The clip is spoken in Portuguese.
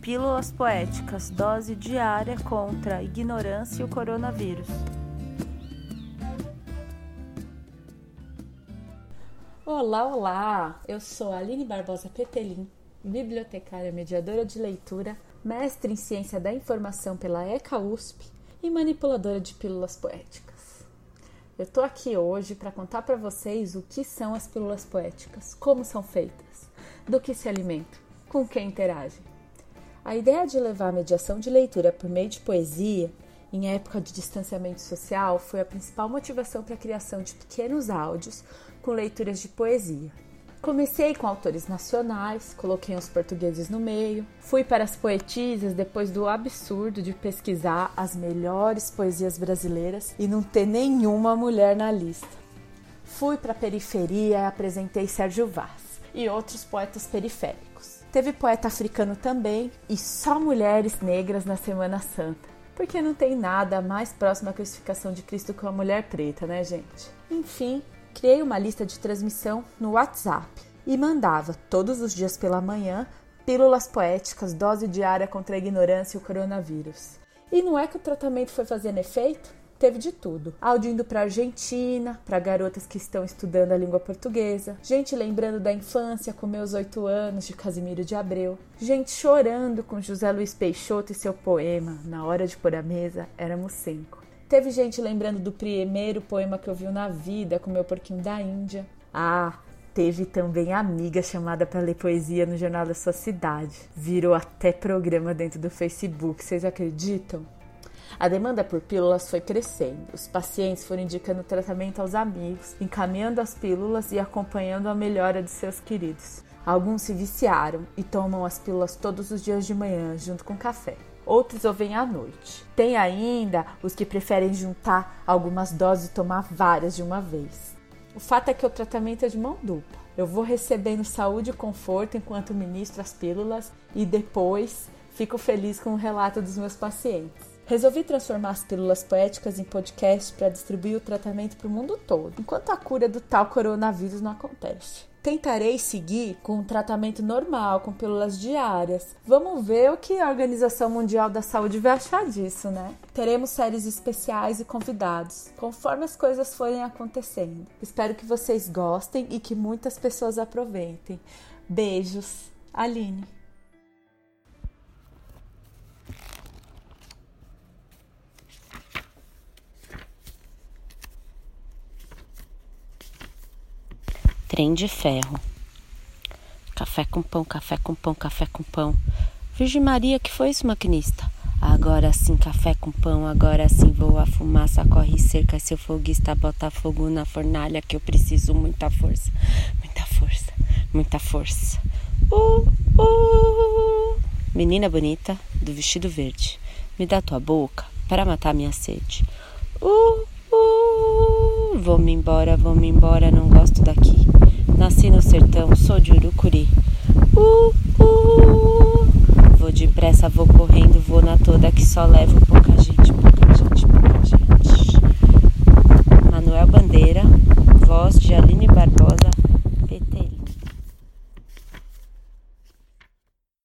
Pílulas Poéticas Dose diária contra a ignorância e o coronavírus. Olá, olá! Eu sou Aline Barbosa Petelin, bibliotecária mediadora de leitura, mestre em ciência da informação pela ECA USP e manipuladora de pílulas poéticas. Eu tô aqui hoje para contar para vocês o que são as pílulas poéticas, como são feitas, do que se alimentam, com quem interagem. A ideia de levar a mediação de leitura por meio de poesia, em época de distanciamento social, foi a principal motivação para a criação de pequenos áudios com leituras de poesia. Comecei com autores nacionais, coloquei os portugueses no meio, fui para as poetisas depois do absurdo de pesquisar as melhores poesias brasileiras e não ter nenhuma mulher na lista. Fui para a periferia e apresentei Sérgio Vaz e outros poetas periféricos. Teve poeta africano também e só mulheres negras na Semana Santa. Porque não tem nada mais próximo à crucificação de Cristo que uma mulher preta, né, gente? Enfim, criei uma lista de transmissão no WhatsApp e mandava todos os dias pela manhã pílulas poéticas, dose diária contra a ignorância e o coronavírus. E não é que o tratamento foi fazendo efeito? Teve de tudo. Áudio indo para Argentina, para garotas que estão estudando a língua portuguesa, gente lembrando da infância com meus oito anos de Casimiro de Abreu, gente chorando com José Luiz Peixoto e seu poema Na Hora de Pôr a Mesa, éramos cinco. Teve gente lembrando do primeiro poema que eu vi na vida com meu porquinho da Índia. Ah, Teve também amiga chamada para ler poesia no jornal da sua cidade. Virou até programa dentro do Facebook, vocês acreditam? A demanda por pílulas foi crescendo. Os pacientes foram indicando tratamento aos amigos, encaminhando as pílulas e acompanhando a melhora de seus queridos. Alguns se viciaram e tomam as pílulas todos os dias de manhã, junto com café. Outros ouvem à noite. Tem ainda os que preferem juntar algumas doses e tomar várias de uma vez. O fato é que o tratamento é de mão dupla. Eu vou recebendo saúde e conforto enquanto ministro as pílulas e depois fico feliz com o relato dos meus pacientes. Resolvi transformar as pílulas poéticas em podcast para distribuir o tratamento para o mundo todo, enquanto a cura do tal coronavírus não acontece. Tentarei seguir com um tratamento normal, com pílulas diárias. Vamos ver o que a Organização Mundial da Saúde vai achar disso, né? Teremos séries especiais e convidados, conforme as coisas forem acontecendo. Espero que vocês gostem e que muitas pessoas aproveitem. Beijos, Aline. Trem de ferro. Café com pão, café com pão, café com pão. Virgem Maria, que foi isso, maquinista? Agora sim, café com pão, agora sim voa a fumaça, corre cerca, seu foguista bota fogo na fornalha que eu preciso muita força, muita força, muita força. Uh, uh. Menina bonita do vestido verde, me dá tua boca para matar minha sede. Vou-me embora, vou-me embora, não gosto daqui. Nasci no sertão, sou de Urucuri. Uh, uh, uh, vou depressa, vou correndo, vou na toda que só levo pouca gente, pouca gente, pouca gente.